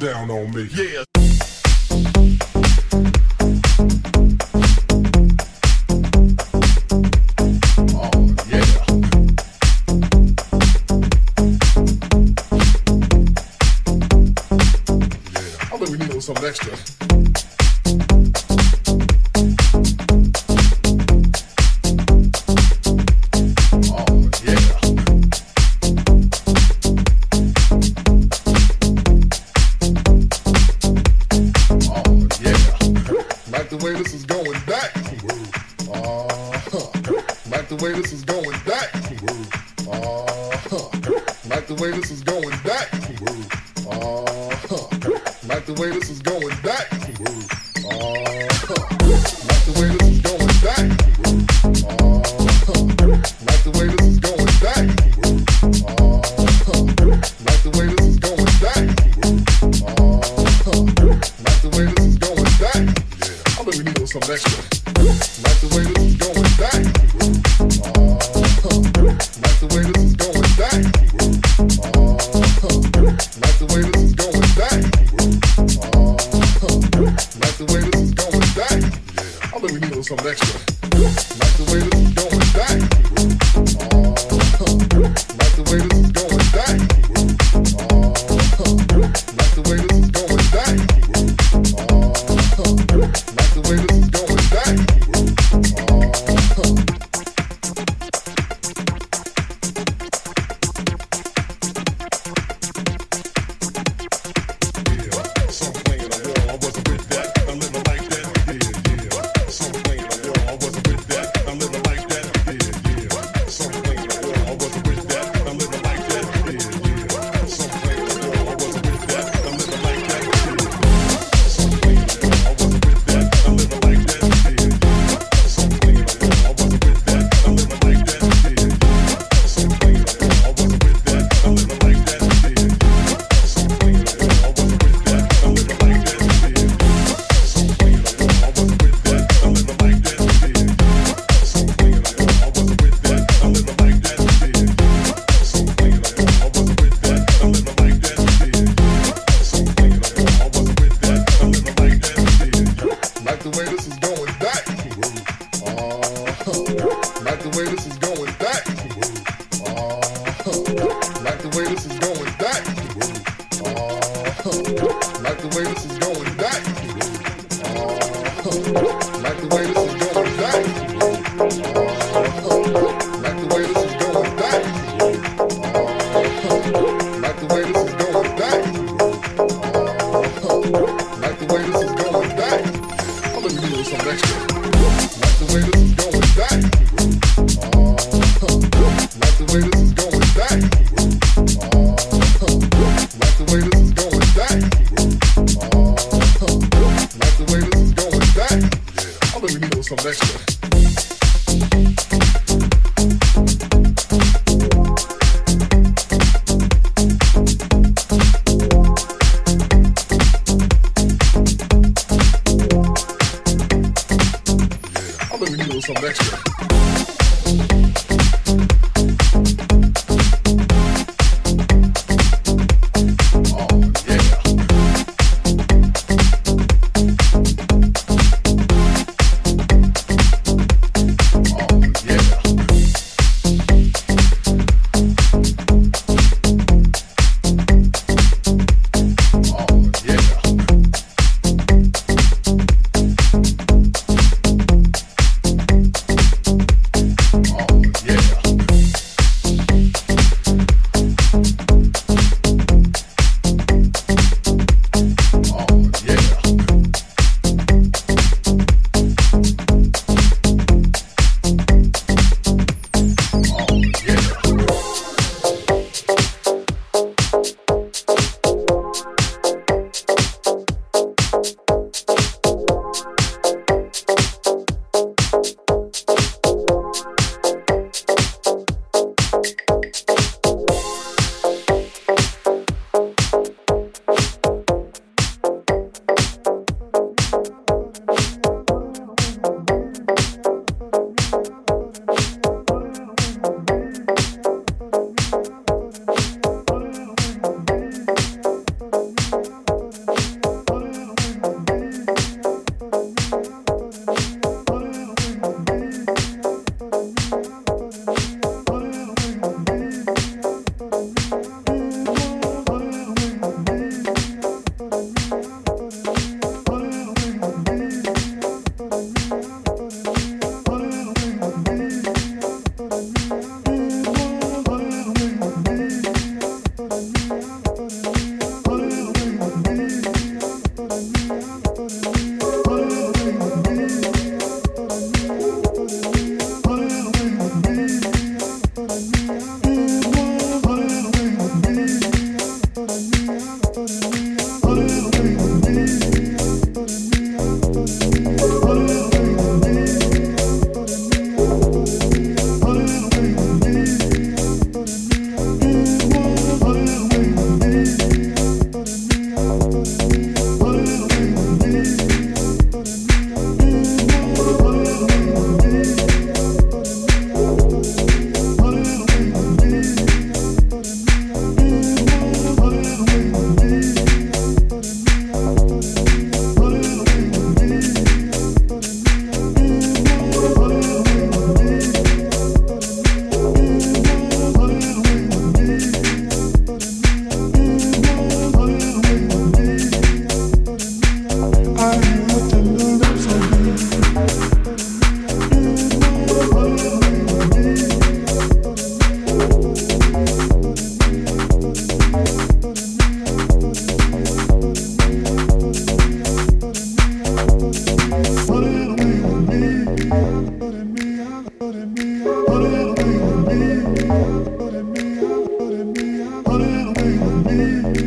down on me. Yeah.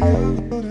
Música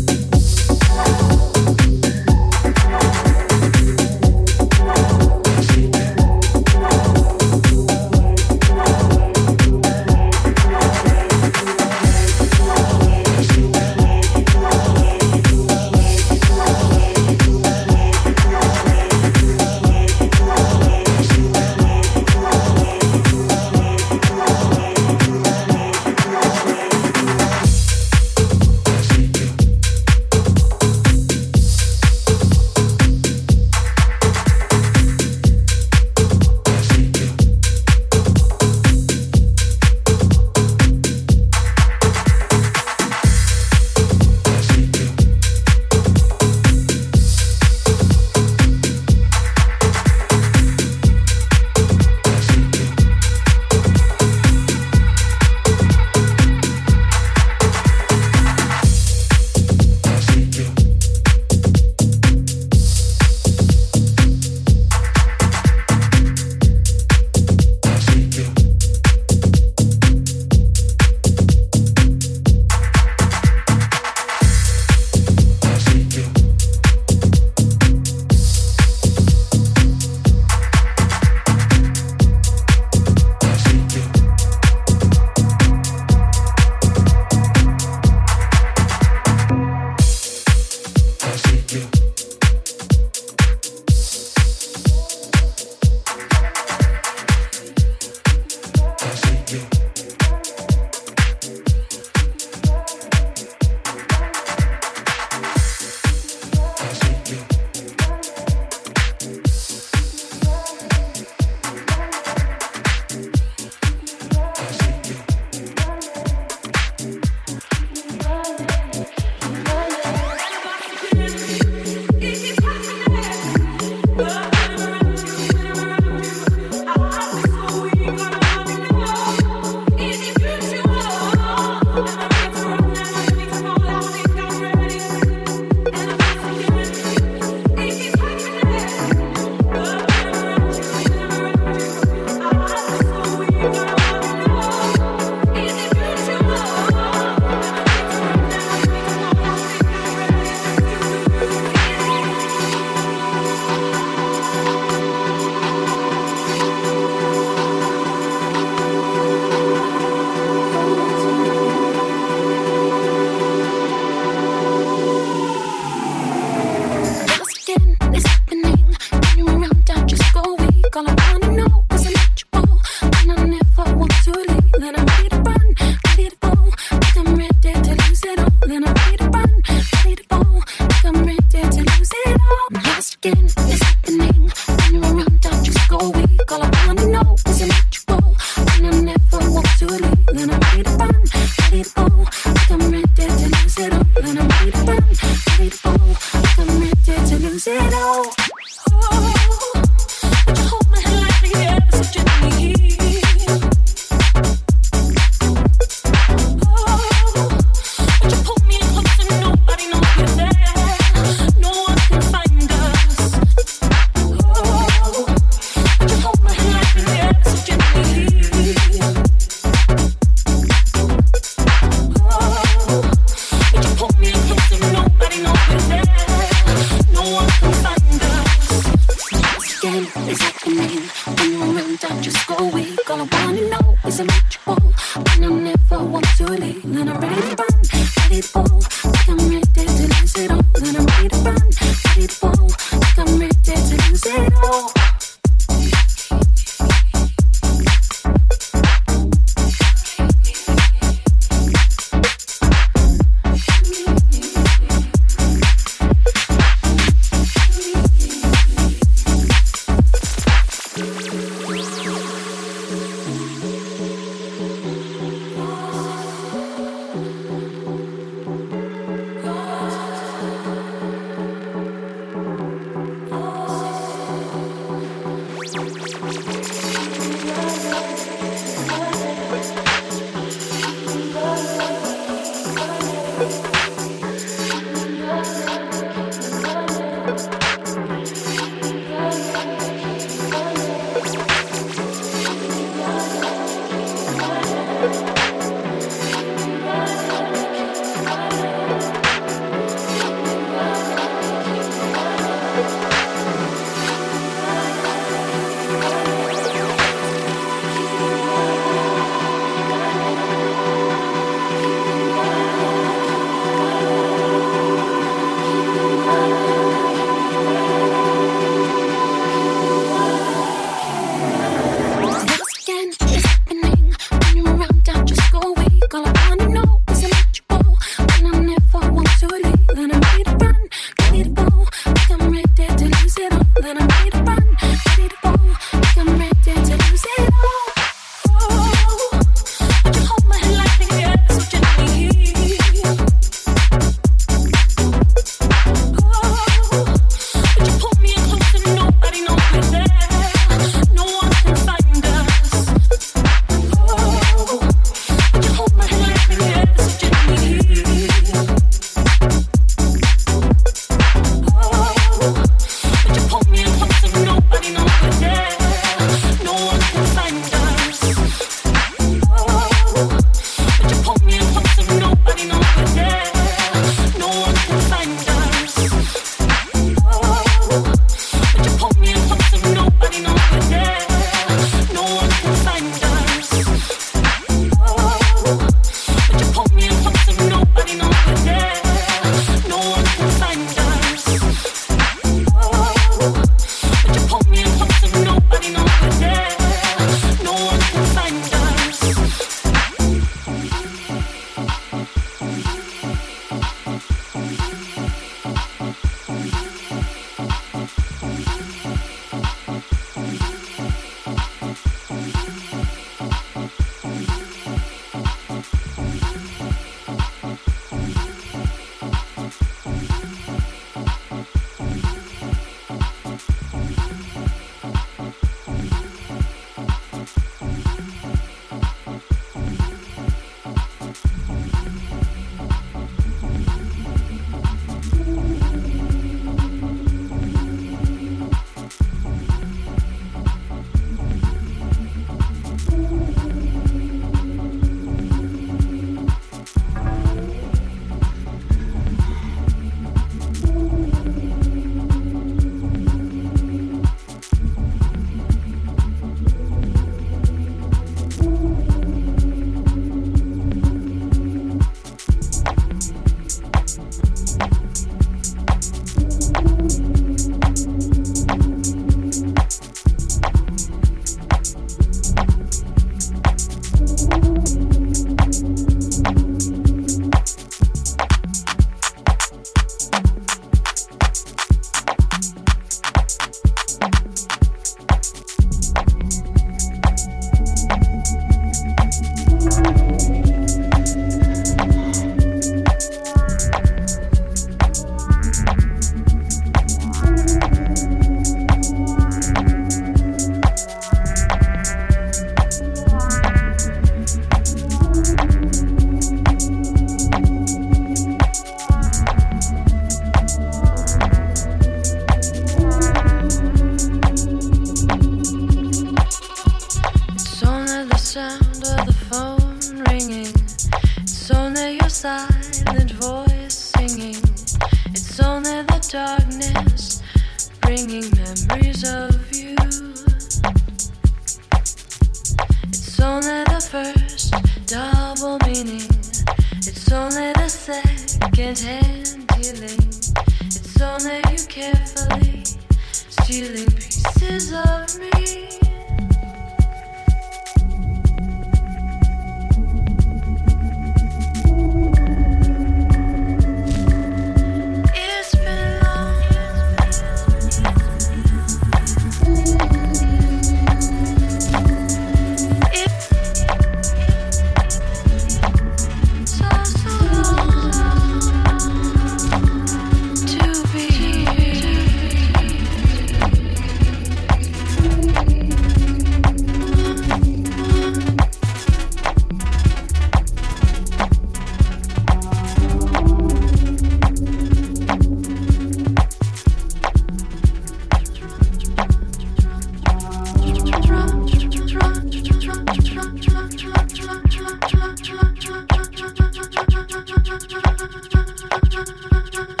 Thank you.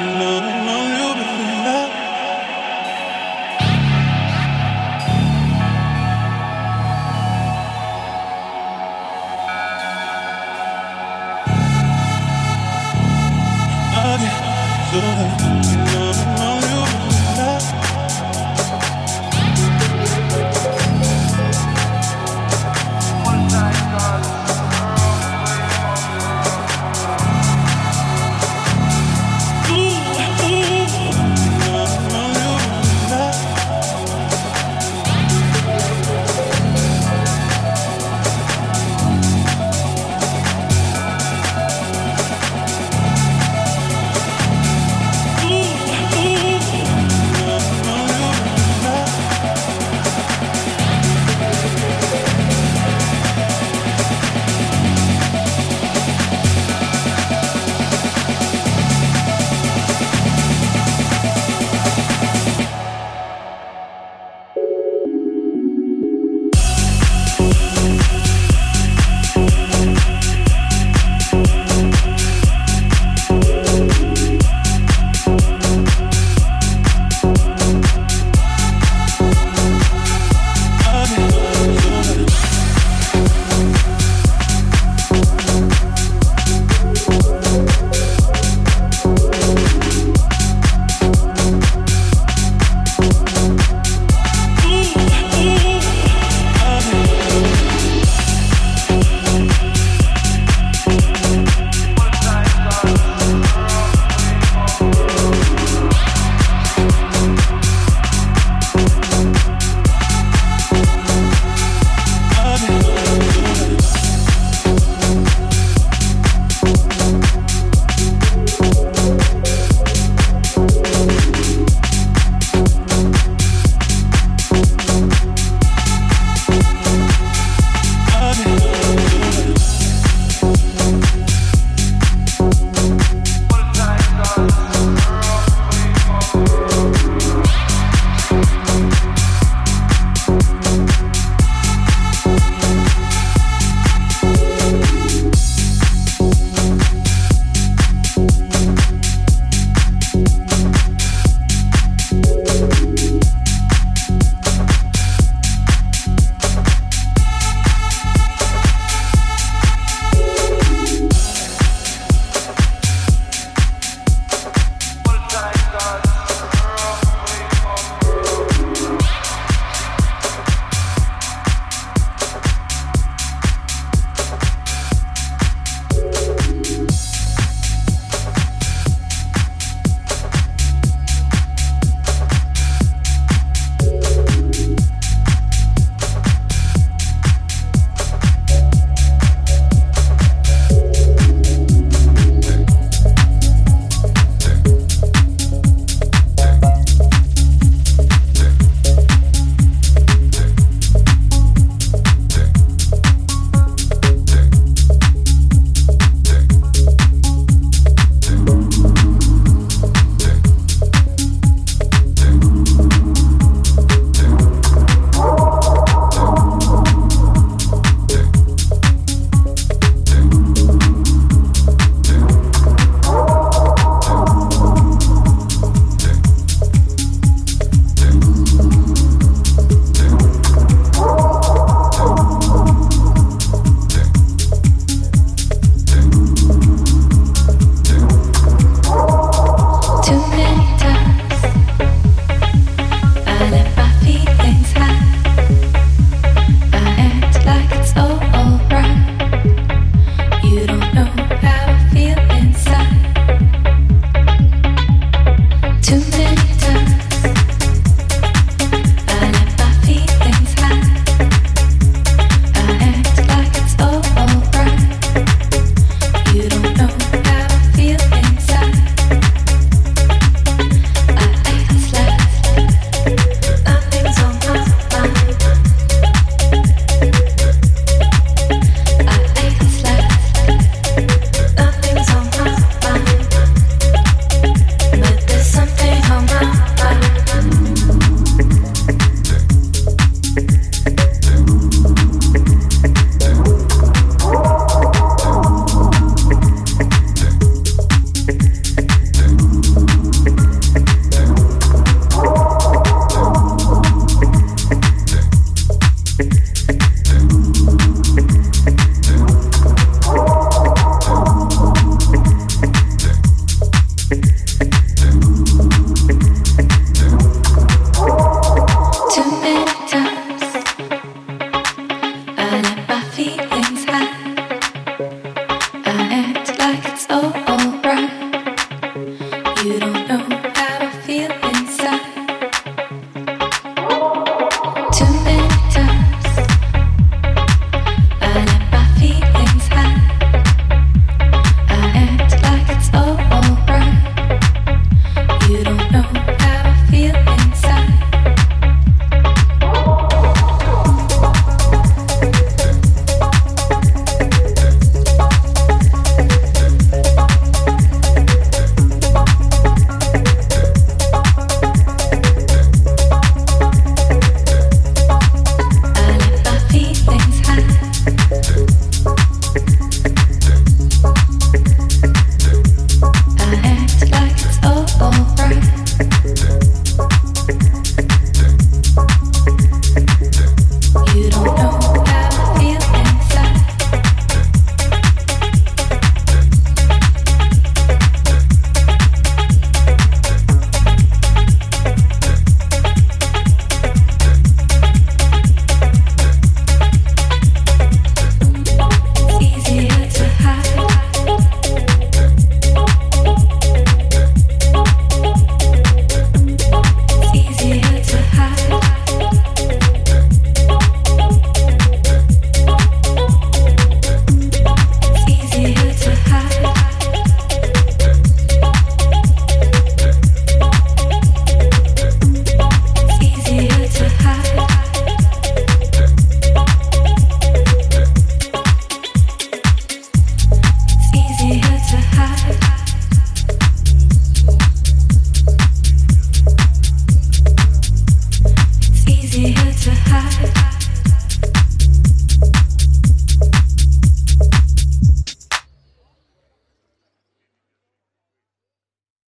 I get